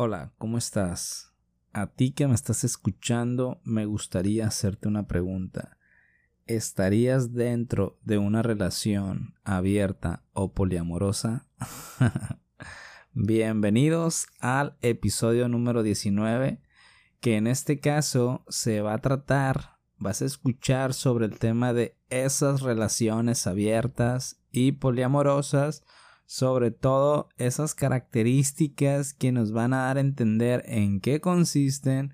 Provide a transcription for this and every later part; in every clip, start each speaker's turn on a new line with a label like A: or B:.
A: Hola, ¿cómo estás? A ti que me estás escuchando, me gustaría hacerte una pregunta. ¿Estarías dentro de una relación abierta o poliamorosa? Bienvenidos al episodio número 19, que en este caso se va a tratar, vas a escuchar sobre el tema de esas relaciones abiertas y poliamorosas sobre todo esas características que nos van a dar a entender en qué consisten,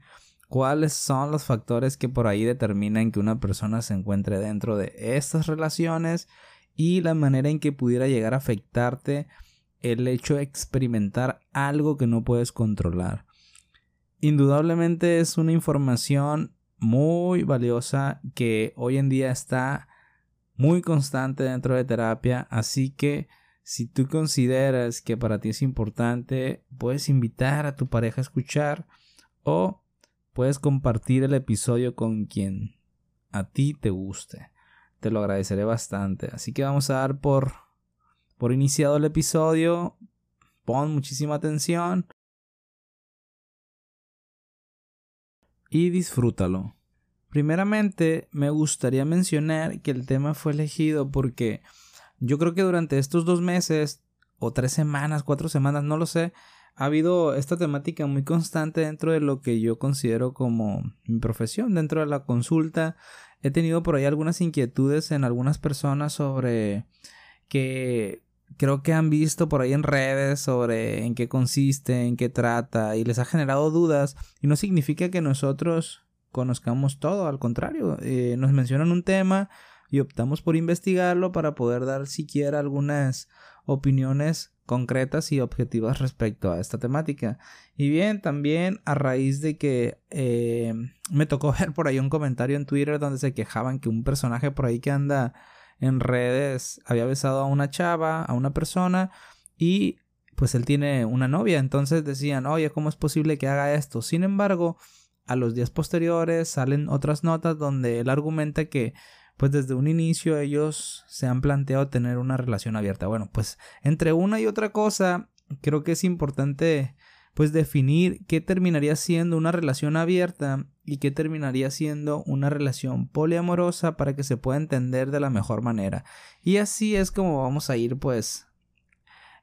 A: cuáles son los factores que por ahí determinan que una persona se encuentre dentro de estas relaciones y la manera en que pudiera llegar a afectarte el hecho de experimentar algo que no puedes controlar. Indudablemente es una información muy valiosa que hoy en día está muy constante dentro de terapia, así que si tú consideras que para ti es importante, puedes invitar a tu pareja a escuchar o puedes compartir el episodio con quien a ti te guste. Te lo agradeceré bastante. Así que vamos a dar por, por iniciado el episodio. Pon muchísima atención. Y disfrútalo. Primeramente, me gustaría mencionar que el tema fue elegido porque yo creo que durante estos dos meses, o tres semanas, cuatro semanas, no lo sé, ha habido esta temática muy constante dentro de lo que yo considero como mi profesión, dentro de la consulta. He tenido por ahí algunas inquietudes en algunas personas sobre que creo que han visto por ahí en redes sobre en qué consiste, en qué trata y les ha generado dudas y no significa que nosotros conozcamos todo, al contrario, eh, nos mencionan un tema, y optamos por investigarlo para poder dar siquiera algunas opiniones concretas y objetivas respecto a esta temática. Y bien, también a raíz de que eh, me tocó ver por ahí un comentario en Twitter donde se quejaban que un personaje por ahí que anda en redes había besado a una chava, a una persona y pues él tiene una novia. Entonces decían, oye, ¿cómo es posible que haga esto? Sin embargo, a los días posteriores salen otras notas donde él argumenta que pues desde un inicio ellos se han planteado tener una relación abierta. Bueno, pues entre una y otra cosa, creo que es importante pues definir qué terminaría siendo una relación abierta y qué terminaría siendo una relación poliamorosa para que se pueda entender de la mejor manera. Y así es como vamos a ir pues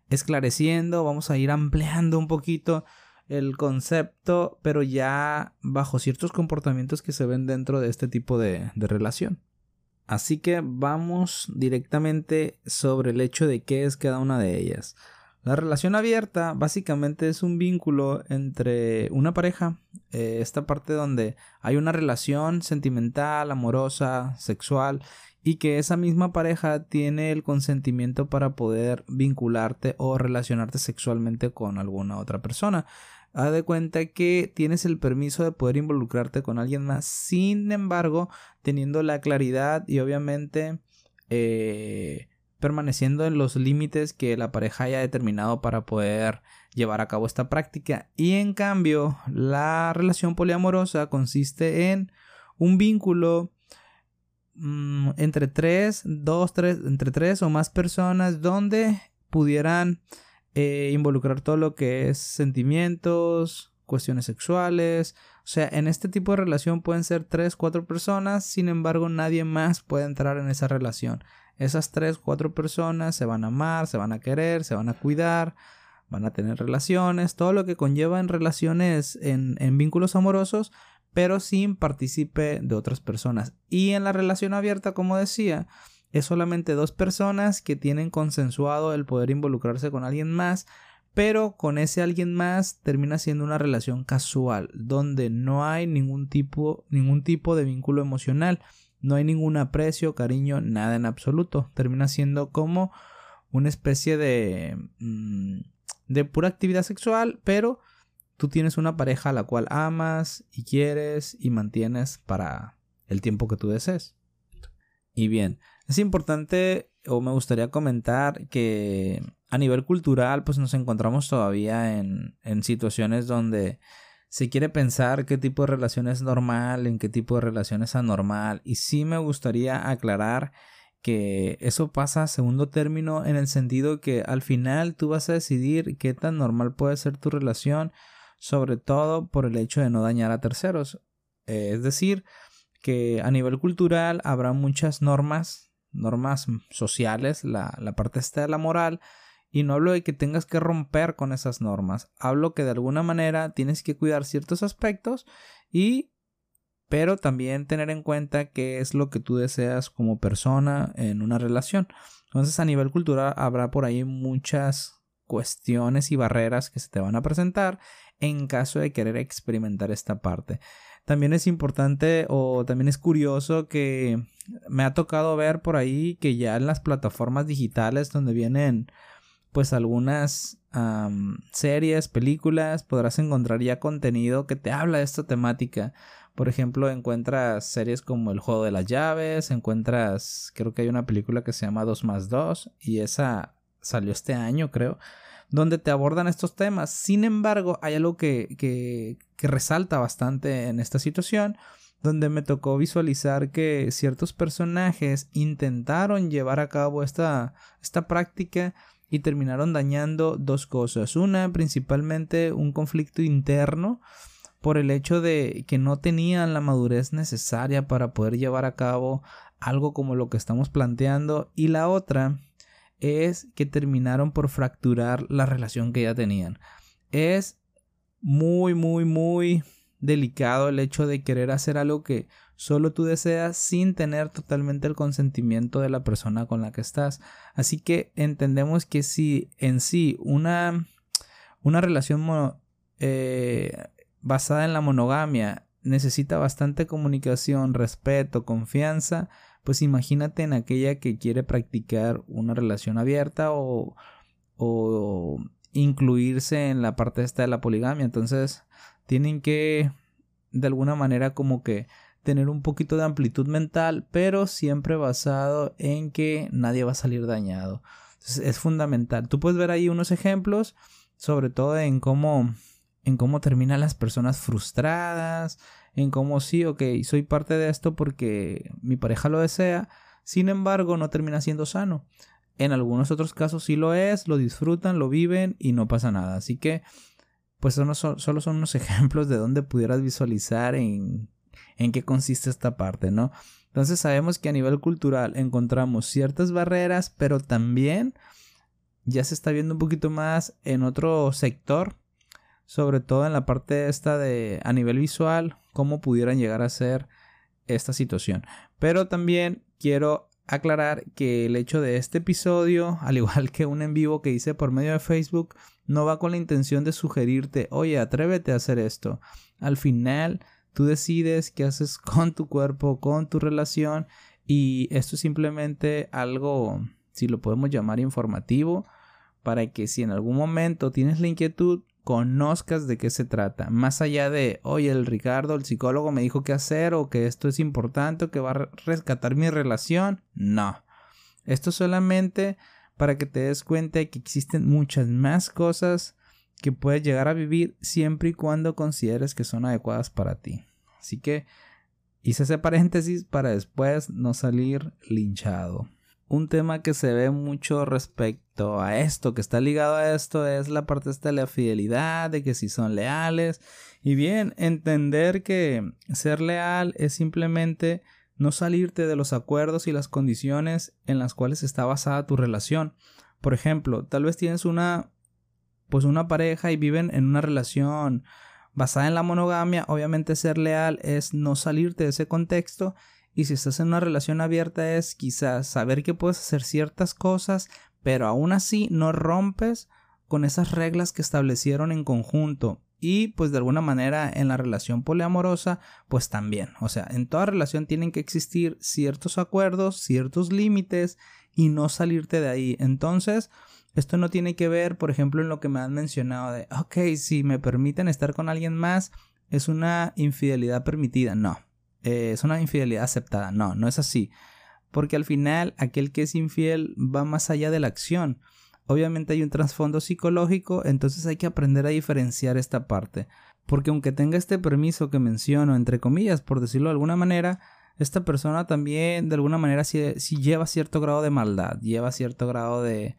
A: esclareciendo, vamos a ir ampliando un poquito el concepto, pero ya bajo ciertos comportamientos que se ven dentro de este tipo de, de relación. Así que vamos directamente sobre el hecho de qué es cada una de ellas. La relación abierta básicamente es un vínculo entre una pareja, eh, esta parte donde hay una relación sentimental, amorosa, sexual, y que esa misma pareja tiene el consentimiento para poder vincularte o relacionarte sexualmente con alguna otra persona haz de cuenta que tienes el permiso de poder involucrarte con alguien más, sin embargo, teniendo la claridad y obviamente eh, permaneciendo en los límites que la pareja haya determinado para poder llevar a cabo esta práctica. Y en cambio, la relación poliamorosa consiste en un vínculo mm, entre tres, dos, tres, entre tres o más personas donde pudieran eh, involucrar todo lo que es sentimientos, cuestiones sexuales. O sea, en este tipo de relación pueden ser tres, cuatro personas, sin embargo nadie más puede entrar en esa relación. Esas tres, cuatro personas se van a amar, se van a querer, se van a cuidar, van a tener relaciones, todo lo que conlleva en relaciones, en, en vínculos amorosos, pero sin partícipe de otras personas. Y en la relación abierta, como decía, es solamente dos personas que tienen consensuado el poder involucrarse con alguien más, pero con ese alguien más termina siendo una relación casual, donde no hay ningún tipo, ningún tipo de vínculo emocional, no hay ningún aprecio, cariño, nada en absoluto. Termina siendo como una especie de, mm, de pura actividad sexual, pero tú tienes una pareja a la cual amas y quieres y mantienes para el tiempo que tú desees. Y bien, es importante o me gustaría comentar que a nivel cultural pues nos encontramos todavía en, en situaciones donde se quiere pensar qué tipo de relación es normal, en qué tipo de relación es anormal. Y sí me gustaría aclarar que eso pasa a segundo término en el sentido que al final tú vas a decidir qué tan normal puede ser tu relación sobre todo por el hecho de no dañar a terceros. Eh, es decir, que a nivel cultural habrá muchas normas, normas sociales, la, la parte esta de la moral, y no hablo de que tengas que romper con esas normas, hablo que de alguna manera tienes que cuidar ciertos aspectos y pero también tener en cuenta qué es lo que tú deseas como persona en una relación. Entonces a nivel cultural habrá por ahí muchas cuestiones y barreras que se te van a presentar en caso de querer experimentar esta parte. También es importante o también es curioso que me ha tocado ver por ahí que ya en las plataformas digitales donde vienen pues algunas series, películas, podrás encontrar ya contenido que te habla de esta temática. Por ejemplo, encuentras series como El Juego de las Llaves, encuentras, creo que hay una película que se llama 2 más 2 y esa salió este año, creo, donde te abordan estos temas. Sin embargo, hay algo que, que, resalta bastante en esta situación, donde me tocó visualizar que ciertos personajes intentaron llevar a cabo esta, esta práctica y terminaron dañando dos cosas. Una, principalmente un conflicto interno por el hecho de que no tenían la madurez necesaria para poder llevar a cabo algo como lo que estamos planteando y la otra es que terminaron por fracturar la relación que ya tenían. Es muy, muy, muy delicado el hecho de querer hacer algo que solo tú deseas sin tener totalmente el consentimiento de la persona con la que estás. Así que entendemos que si en sí una, una relación eh, basada en la monogamia necesita bastante comunicación, respeto, confianza, pues imagínate en aquella que quiere practicar una relación abierta o, o incluirse en la parte esta de la poligamia. Entonces tienen que de alguna manera como que tener un poquito de amplitud mental, pero siempre basado en que nadie va a salir dañado. Entonces es fundamental. Tú puedes ver ahí unos ejemplos, sobre todo en cómo en cómo terminan las personas frustradas, en cómo sí, ok, soy parte de esto porque mi pareja lo desea, sin embargo no termina siendo sano. En algunos otros casos sí lo es, lo disfrutan, lo viven y no pasa nada. Así que, pues solo son unos ejemplos de donde pudieras visualizar en, en qué consiste esta parte, ¿no? Entonces sabemos que a nivel cultural encontramos ciertas barreras, pero también ya se está viendo un poquito más en otro sector sobre todo en la parte esta de a nivel visual, cómo pudieran llegar a ser esta situación. Pero también quiero aclarar que el hecho de este episodio, al igual que un en vivo que hice por medio de Facebook, no va con la intención de sugerirte, oye, atrévete a hacer esto. Al final, tú decides qué haces con tu cuerpo, con tu relación, y esto es simplemente algo, si lo podemos llamar informativo, para que si en algún momento tienes la inquietud, conozcas de qué se trata. Más allá de, oye, el Ricardo, el psicólogo, me dijo qué hacer o que esto es importante o que va a rescatar mi relación. No. Esto solamente para que te des cuenta de que existen muchas más cosas que puedes llegar a vivir siempre y cuando consideres que son adecuadas para ti. Así que hice ese paréntesis para después no salir linchado un tema que se ve mucho respecto a esto, que está ligado a esto, es la parte de la fidelidad, de que si son leales. Y bien, entender que ser leal es simplemente no salirte de los acuerdos y las condiciones en las cuales está basada tu relación. Por ejemplo, tal vez tienes una pues una pareja y viven en una relación basada en la monogamia, obviamente ser leal es no salirte de ese contexto y si estás en una relación abierta es quizás saber que puedes hacer ciertas cosas, pero aún así no rompes con esas reglas que establecieron en conjunto. Y pues de alguna manera en la relación poliamorosa, pues también. O sea, en toda relación tienen que existir ciertos acuerdos, ciertos límites y no salirte de ahí. Entonces, esto no tiene que ver, por ejemplo, en lo que me han mencionado de, ok, si me permiten estar con alguien más, es una infidelidad permitida. No, eh, es una infidelidad aceptada. No, no es así. Porque al final aquel que es infiel va más allá de la acción. Obviamente hay un trasfondo psicológico, entonces hay que aprender a diferenciar esta parte. Porque aunque tenga este permiso que menciono, entre comillas, por decirlo de alguna manera, esta persona también de alguna manera sí, lleva cierto grado de maldad, lleva cierto grado de,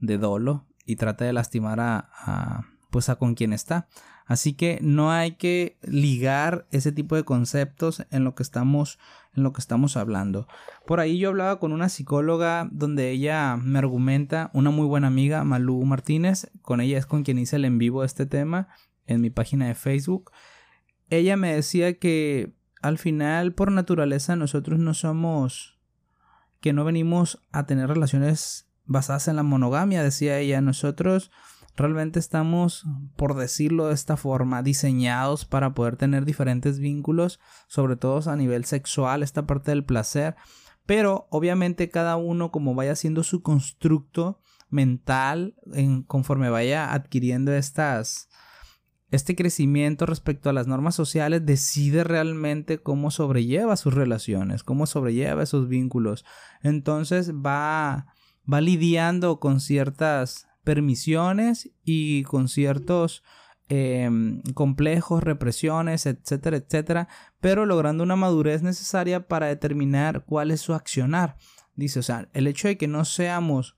A: de dolo y trata de lastimar a, a, pues a con quien está. Así que no hay que ligar ese tipo de conceptos en lo que estamos en lo que estamos hablando. Por ahí yo hablaba con una psicóloga donde ella me argumenta, una muy buena amiga, Malú Martínez, con ella es con quien hice el en vivo este tema en mi página de Facebook. Ella me decía que al final por naturaleza nosotros no somos que no venimos a tener relaciones basadas en la monogamia, decía ella, nosotros realmente estamos, por decirlo de esta forma, diseñados para poder tener diferentes vínculos, sobre todo a nivel sexual, esta parte del placer, pero obviamente cada uno como vaya haciendo su constructo mental en, conforme vaya adquiriendo estas este crecimiento respecto a las normas sociales decide realmente cómo sobrelleva sus relaciones, cómo sobrelleva esos vínculos. Entonces va, va lidiando con ciertas permisiones y con ciertos em, complejos, represiones, etcétera, etcétera, pero logrando una madurez necesaria para determinar cuál es su accionar. Dice, o sea, el hecho de que no seamos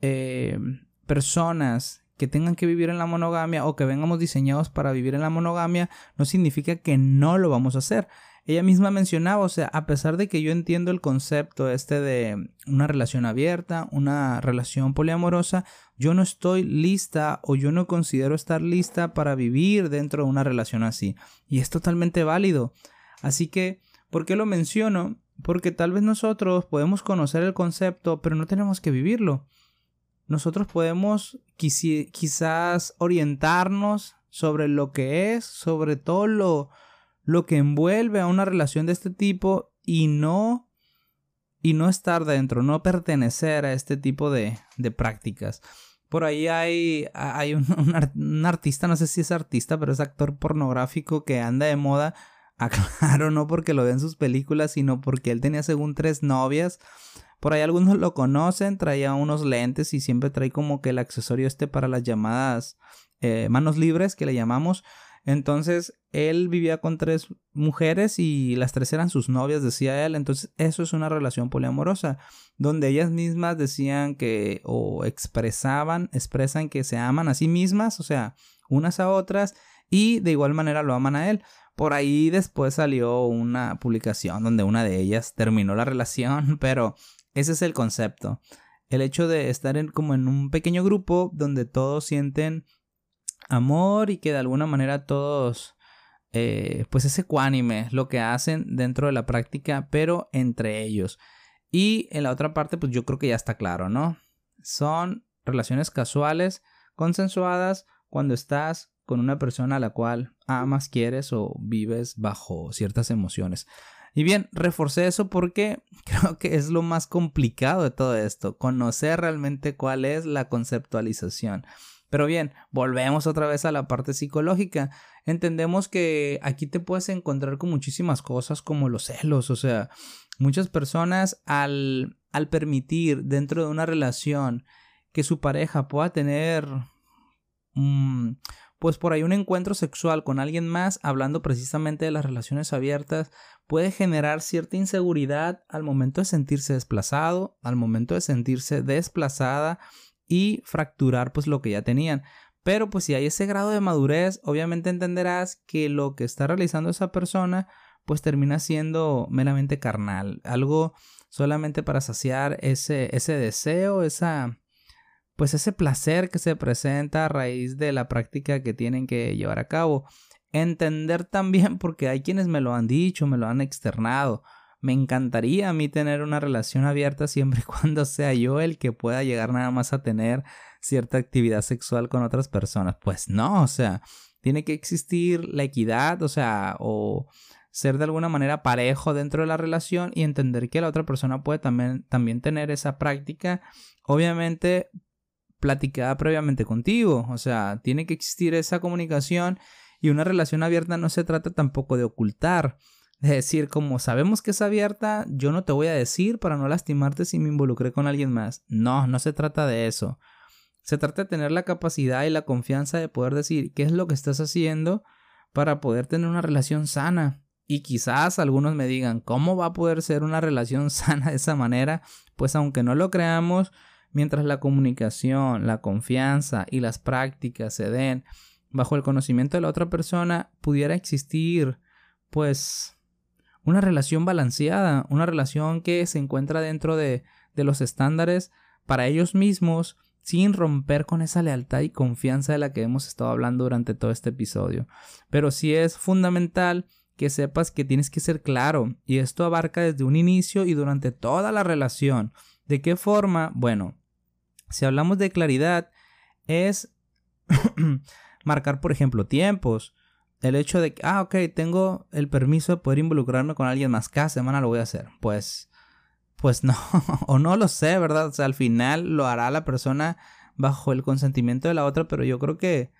A: em, personas que tengan que vivir en la monogamia o que vengamos diseñados para vivir en la monogamia no significa que no lo vamos a hacer. Ella misma mencionaba, o sea, a pesar de que yo entiendo el concepto este de una relación abierta, una relación poliamorosa, yo no estoy lista o yo no considero estar lista para vivir dentro de una relación así. Y es totalmente válido. Así que, ¿por qué lo menciono? Porque tal vez nosotros podemos conocer el concepto, pero no tenemos que vivirlo nosotros podemos quizás orientarnos sobre lo que es, sobre todo lo, lo que envuelve a una relación de este tipo y no y no estar dentro, no pertenecer a este tipo de, de prácticas. Por ahí hay, hay un, un, artista, no sé si es artista, pero es actor pornográfico que anda de moda. Aclaro, no porque lo ve en sus películas, sino porque él tenía según tres novias. Por ahí algunos lo conocen, traía unos lentes y siempre trae como que el accesorio este para las llamadas eh, manos libres que le llamamos. Entonces él vivía con tres mujeres y las tres eran sus novias, decía él. Entonces eso es una relación poliamorosa, donde ellas mismas decían que o expresaban, expresan que se aman a sí mismas, o sea, unas a otras, y de igual manera lo aman a él. Por ahí después salió una publicación donde una de ellas terminó la relación, pero ese es el concepto. El hecho de estar en, como en un pequeño grupo donde todos sienten amor y que de alguna manera todos, eh, pues es ecuánime lo que hacen dentro de la práctica, pero entre ellos. Y en la otra parte, pues yo creo que ya está claro, ¿no? Son relaciones casuales, consensuadas, cuando estás con una persona a la cual amas, quieres o vives bajo ciertas emociones. Y bien, reforcé eso porque creo que es lo más complicado de todo esto, conocer realmente cuál es la conceptualización. Pero bien, volvemos otra vez a la parte psicológica. Entendemos que aquí te puedes encontrar con muchísimas cosas como los celos, o sea, muchas personas al, al permitir dentro de una relación que su pareja pueda tener mm, pues por ahí un encuentro sexual con alguien más, hablando precisamente de las relaciones abiertas, puede generar cierta inseguridad al momento de sentirse desplazado, al momento de sentirse desplazada y fracturar pues lo que ya tenían. Pero pues si hay ese grado de madurez, obviamente entenderás que lo que está realizando esa persona pues termina siendo meramente carnal, algo solamente para saciar ese, ese deseo, esa, pues ese placer que se presenta a raíz de la práctica que tienen que llevar a cabo. Entender también, porque hay quienes me lo han dicho, me lo han externado. Me encantaría a mí tener una relación abierta siempre y cuando sea yo el que pueda llegar nada más a tener cierta actividad sexual con otras personas. Pues no, o sea, tiene que existir la equidad, o sea, o ser de alguna manera parejo dentro de la relación y entender que la otra persona puede también, también tener esa práctica. Obviamente platicada previamente contigo. O sea, tiene que existir esa comunicación y una relación abierta no se trata tampoco de ocultar. De decir, como sabemos que es abierta, yo no te voy a decir para no lastimarte si me involucré con alguien más. No, no se trata de eso. Se trata de tener la capacidad y la confianza de poder decir qué es lo que estás haciendo para poder tener una relación sana. Y quizás algunos me digan, ¿cómo va a poder ser una relación sana de esa manera? Pues aunque no lo creamos, mientras la comunicación, la confianza y las prácticas se den bajo el conocimiento de la otra persona, pudiera existir, pues, una relación balanceada, una relación que se encuentra dentro de, de los estándares para ellos mismos, sin romper con esa lealtad y confianza de la que hemos estado hablando durante todo este episodio. Pero sí es fundamental que sepas que tienes que ser claro, y esto abarca desde un inicio y durante toda la relación. ¿De qué forma? Bueno, si hablamos de claridad, es marcar, por ejemplo, tiempos. El hecho de que, ah, ok, tengo el permiso de poder involucrarme con alguien más cada semana lo voy a hacer. Pues, pues no, o no lo sé, ¿verdad? O sea, al final lo hará la persona bajo el consentimiento de la otra, pero yo creo que,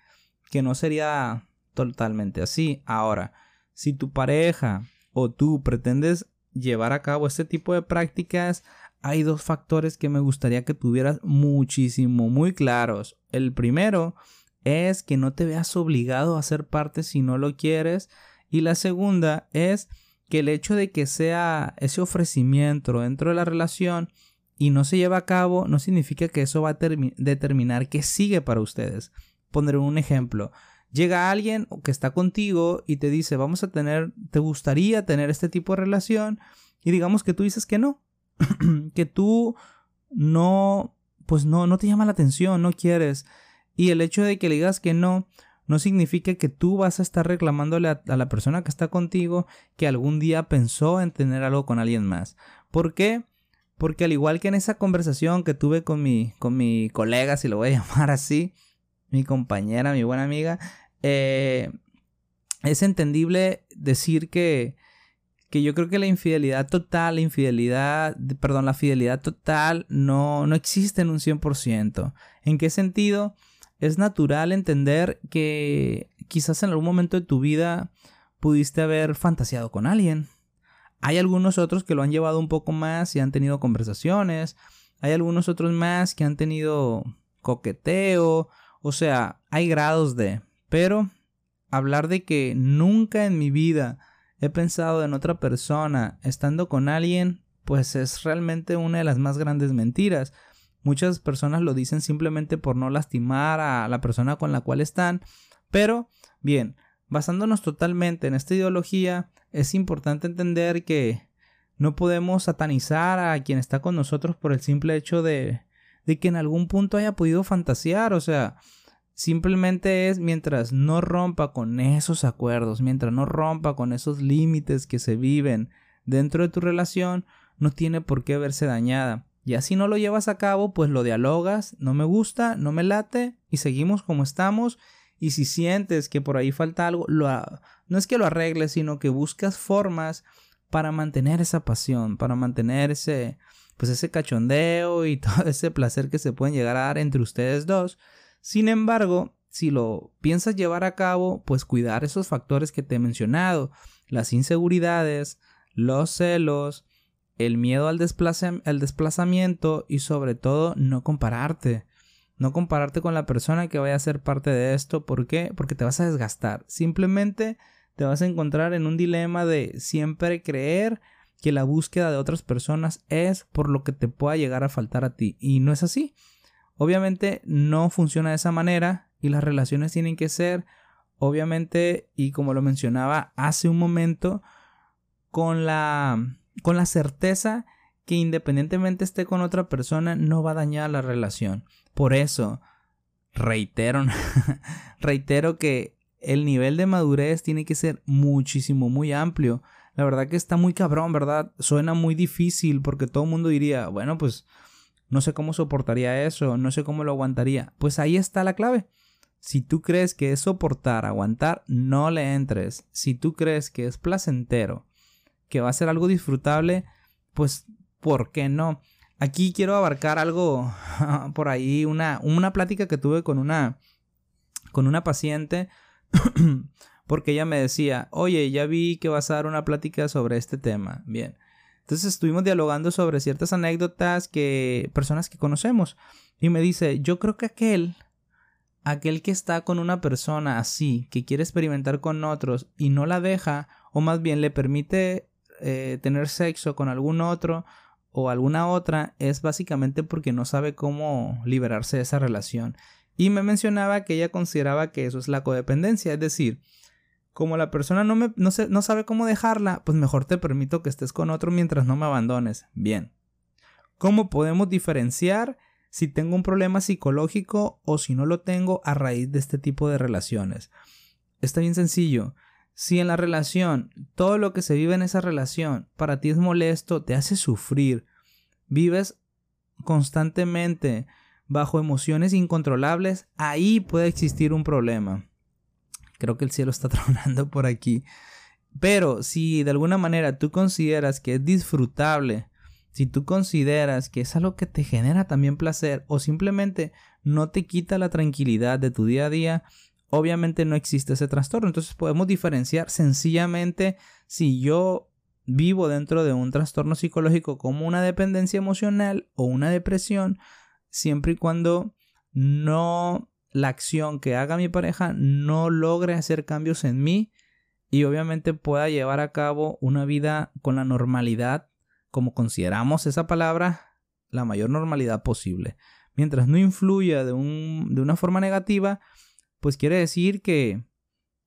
A: que no sería totalmente así. Ahora, si tu pareja o tú pretendes llevar a cabo este tipo de prácticas, hay dos factores que me gustaría que tuvieras muchísimo, muy claros. El primero es que no te veas obligado a ser parte si no lo quieres. Y la segunda es que el hecho de que sea ese ofrecimiento dentro de la relación y no se lleva a cabo no significa que eso va a determinar qué sigue para ustedes. Pondré un ejemplo llega alguien que está contigo y te dice, vamos a tener, ¿te gustaría tener este tipo de relación? Y digamos que tú dices que no, que tú no, pues no, no te llama la atención, no quieres. Y el hecho de que le digas que no, no significa que tú vas a estar reclamándole a, la persona que está contigo que algún día pensó en tener algo con alguien más. ¿Por qué? Porque al igual que en esa conversación que tuve con mi, con mi colega, si lo voy a llamar así, mi compañera, mi buena amiga, eh, es entendible decir que, que yo creo que la infidelidad total, la infidelidad, perdón, la fidelidad total no, no existe en un 100%. ¿En qué sentido? Es natural entender que quizás en algún momento de tu vida pudiste haber fantaseado con alguien. Hay algunos otros que lo han llevado un poco más y han tenido conversaciones. Hay algunos otros más que han tenido coqueteo o sea, hay grados de... Pero hablar de que nunca en mi vida he pensado en otra persona estando con alguien, pues es realmente una de las más grandes mentiras. Muchas personas lo dicen simplemente por no lastimar a la persona con la cual están. Pero, bien, basándonos totalmente en esta ideología, es importante entender que no podemos satanizar a quien está con nosotros por el simple hecho de de que en algún punto haya podido fantasear, o sea, simplemente es mientras no rompa con esos acuerdos, mientras no rompa con esos límites que se viven dentro de tu relación, no tiene por qué verse dañada. Y así no lo llevas a cabo, pues lo dialogas, no me gusta, no me late y seguimos como estamos. Y si sientes que por ahí falta algo, lo, no es que lo arregles, sino que buscas formas para mantener esa pasión, para mantener ese, pues ese cachondeo y todo ese placer que se pueden llegar a dar entre ustedes dos. Sin embargo, si lo piensas llevar a cabo, pues cuidar esos factores que te he mencionado, las inseguridades, los celos, el miedo al, al desplazamiento y sobre todo no compararte. No compararte con la persona que vaya a ser parte de esto. ¿Por qué? Porque te vas a desgastar. Simplemente te vas a encontrar en un dilema de siempre creer que la búsqueda de otras personas es por lo que te pueda llegar a faltar a ti. Y no es así. Obviamente no funciona de esa manera y las relaciones tienen que ser, obviamente, y como lo mencionaba hace un momento, con la, con la certeza que independientemente esté con otra persona no va a dañar la relación. Por eso, reitero, reitero que el nivel de madurez tiene que ser muchísimo, muy amplio la verdad que está muy cabrón, ¿verdad? Suena muy difícil porque todo el mundo diría, bueno, pues no sé cómo soportaría eso, no sé cómo lo aguantaría. Pues ahí está la clave. Si tú crees que es soportar, aguantar, no le entres. Si tú crees que es placentero, que va a ser algo disfrutable, pues ¿por qué no? Aquí quiero abarcar algo por ahí, una, una plática que tuve con una, con una paciente porque ella me decía, oye, ya vi que vas a dar una plática sobre este tema. Bien. Entonces estuvimos dialogando sobre ciertas anécdotas que personas que conocemos. Y me dice, yo creo que aquel, aquel que está con una persona así, que quiere experimentar con otros y no la deja, o más bien le permite eh, tener sexo con algún otro o alguna otra, es básicamente porque no sabe cómo liberarse de esa relación. Y me mencionaba que ella consideraba que eso es la codependencia, es decir, como la persona no, me, no, no sabe cómo dejarla, pues mejor te permito que estés con otro mientras no me abandones. Bien. ¿Cómo podemos diferenciar si tengo un problema psicológico o si no lo tengo a raíz de este tipo de relaciones? Está bien sencillo. Si en la relación, todo lo que se vive en esa relación para ti es molesto, te hace sufrir, vives constantemente bajo emociones incontrolables, ahí puede existir un problema. Creo que el cielo está tronando por aquí. Pero si de alguna manera tú consideras que es disfrutable, si tú consideras que es algo que te genera también placer o simplemente no te quita la tranquilidad de tu día a día, obviamente no existe ese trastorno. Entonces podemos diferenciar sencillamente si yo vivo dentro de un trastorno psicológico como una dependencia emocional o una depresión, siempre y cuando no la acción que haga mi pareja no logre hacer cambios en mí y obviamente pueda llevar a cabo una vida con la normalidad, como consideramos esa palabra, la mayor normalidad posible. Mientras no influya de, un, de una forma negativa, pues quiere decir que,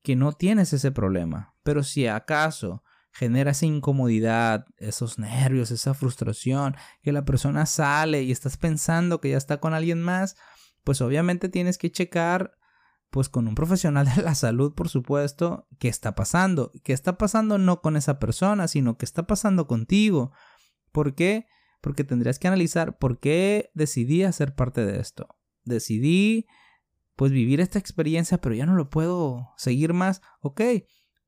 A: que no tienes ese problema. Pero si acaso genera esa incomodidad, esos nervios, esa frustración, que la persona sale y estás pensando que ya está con alguien más, pues obviamente tienes que checar pues con un profesional de la salud, por supuesto, qué está pasando. ¿Qué está pasando no con esa persona, sino qué está pasando contigo? ¿Por qué? Porque tendrías que analizar por qué decidí hacer parte de esto. Decidí pues vivir esta experiencia, pero ya no lo puedo seguir más. Ok,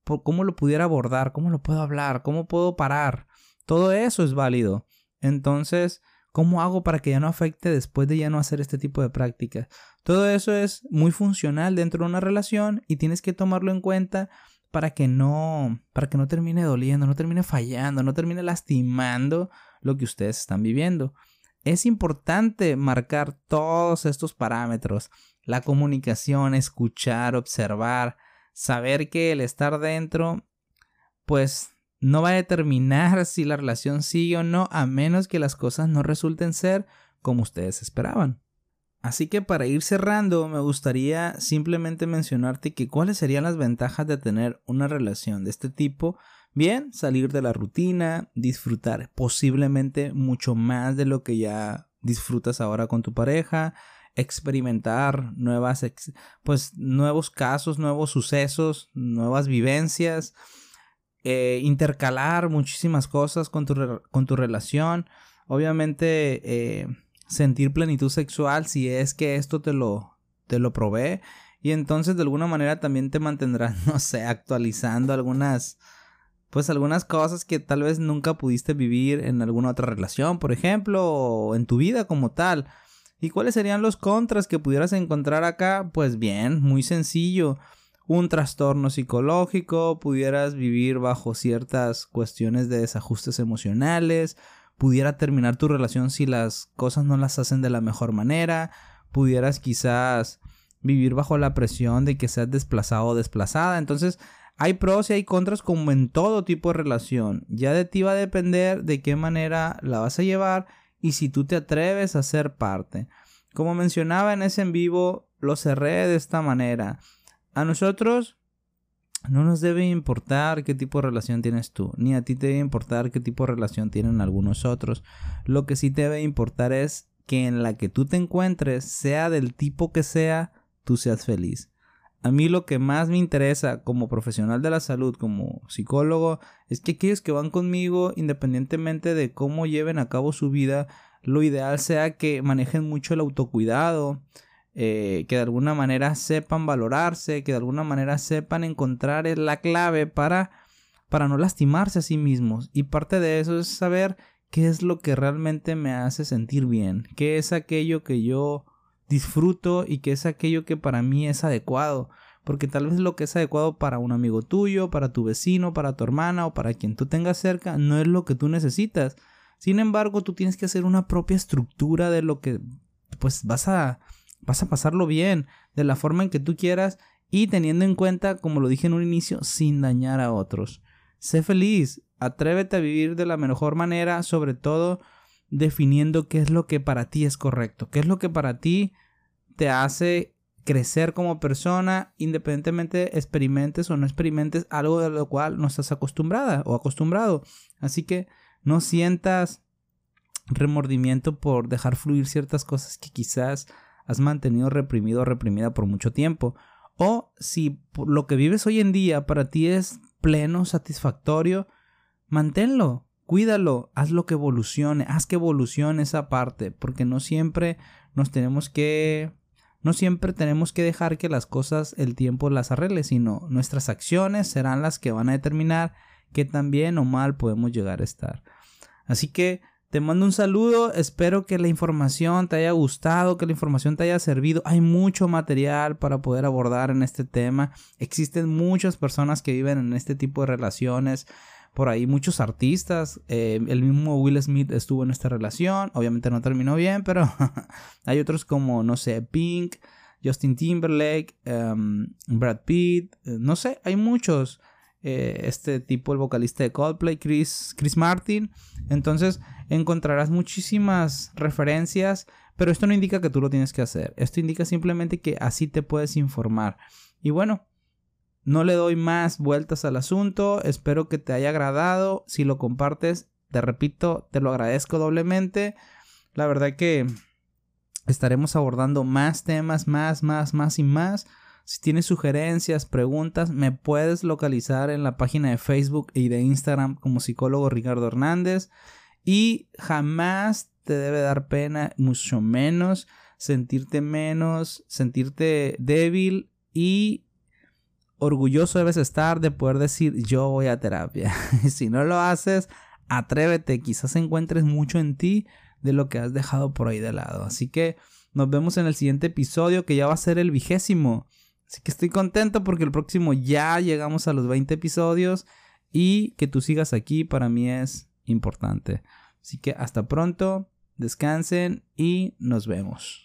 A: ¿cómo lo pudiera abordar? ¿Cómo lo puedo hablar? ¿Cómo puedo parar? Todo eso es válido. Entonces, ¿cómo hago para que ya no afecte después de ya no hacer este tipo de prácticas? Todo eso es muy funcional dentro de una relación y tienes que tomarlo en cuenta para que no para que no termine doliendo, no termine fallando, no termine lastimando lo que ustedes están viviendo. Es importante marcar todos estos parámetros la comunicación, escuchar, observar, saber que el estar dentro, pues no va a determinar si la relación sigue o no, a menos que las cosas no resulten ser como ustedes esperaban. Así que para ir cerrando, me gustaría simplemente mencionarte que cuáles serían las ventajas de tener una relación de este tipo. Bien, salir de la rutina, disfrutar posiblemente mucho más de lo que ya disfrutas ahora con tu pareja, experimentar nuevas, pues, nuevos casos, nuevos sucesos, nuevas vivencias, eh, intercalar muchísimas cosas con tu, con tu relación. Obviamente, eh, sentir plenitud sexual si es que esto te lo, te lo provee. Y entonces de alguna manera también te mantendrás, no sé, actualizando algunas, pues algunas cosas que tal vez nunca pudiste vivir en alguna otra relación, por ejemplo, o en tu vida como tal. ¿Y cuáles serían los contras que pudieras encontrar acá? Pues bien, muy sencillo. Un trastorno psicológico, pudieras vivir bajo ciertas cuestiones de desajustes emocionales, pudiera terminar tu relación si las cosas no las hacen de la mejor manera, pudieras quizás vivir bajo la presión de que seas desplazado o desplazada. Entonces, hay pros y hay contras como en todo tipo de relación. Ya de ti va a depender de qué manera la vas a llevar y si tú te atreves a ser parte. Como mencionaba en ese en vivo, lo cerré de esta manera. A nosotros no nos debe importar qué tipo de relación tienes tú, ni a ti te debe importar qué tipo de relación tienen algunos otros. Lo que sí te debe importar es que en la que tú te encuentres, sea del tipo que sea, tú seas feliz. A mí lo que más me interesa como profesional de la salud, como psicólogo, es que aquellos que van conmigo, independientemente de cómo lleven a cabo su vida, lo ideal sea que manejen mucho el autocuidado, eh, que de alguna manera sepan valorarse, que de alguna manera sepan encontrar la clave para, para no lastimarse a sí mismos. Y parte de eso es saber qué es lo que realmente me hace sentir bien, qué es aquello que yo disfruto y que es aquello que para mí es adecuado. Porque tal vez lo que es adecuado para un amigo tuyo, para tu vecino, para tu hermana o para quien tú tengas cerca, no es lo que tú necesitas. Sin embargo, tú tienes que hacer una propia estructura de lo que pues vas a vas a pasarlo bien, de la forma en que tú quieras y teniendo en cuenta, como lo dije en un inicio, sin dañar a otros. Sé feliz, atrévete a vivir de la mejor manera, sobre todo definiendo qué es lo que para ti es correcto, qué es lo que para ti te hace crecer como persona, independientemente experimentes o no experimentes algo de lo cual no estás acostumbrada o acostumbrado. Así que no sientas remordimiento por dejar fluir ciertas cosas que quizás has mantenido reprimido o reprimida por mucho tiempo. O si lo que vives hoy en día para ti es pleno, satisfactorio, manténlo, cuídalo, haz lo que evolucione, haz que evolucione esa parte, porque no siempre nos tenemos que no siempre tenemos que dejar que las cosas el tiempo las arregle, sino nuestras acciones serán las que van a determinar qué tan bien o mal podemos llegar a estar. Así que te mando un saludo, espero que la información te haya gustado, que la información te haya servido. Hay mucho material para poder abordar en este tema. Existen muchas personas que viven en este tipo de relaciones por ahí muchos artistas. Eh, el mismo Will Smith estuvo en esta relación. Obviamente no terminó bien, pero hay otros como, no sé, Pink, Justin Timberlake, em, Brad Pitt. Eh, no sé, hay muchos. Eh, este tipo, el vocalista de Coldplay, Chris, Chris Martin. Entonces encontrarás muchísimas referencias, pero esto no indica que tú lo tienes que hacer. Esto indica simplemente que así te puedes informar. Y bueno, no le doy más vueltas al asunto, espero que te haya agradado, si lo compartes, te repito, te lo agradezco doblemente. La verdad que estaremos abordando más temas, más, más, más y más. Si tienes sugerencias, preguntas, me puedes localizar en la página de Facebook y de Instagram como psicólogo Ricardo Hernández. Y jamás te debe dar pena, mucho menos sentirte menos, sentirte débil y orgulloso debes estar de poder decir yo voy a terapia. si no lo haces, atrévete, quizás encuentres mucho en ti de lo que has dejado por ahí de lado. Así que nos vemos en el siguiente episodio que ya va a ser el vigésimo. Así que estoy contento porque el próximo ya llegamos a los 20 episodios y que tú sigas aquí para mí es importante. Así que hasta pronto, descansen y nos vemos.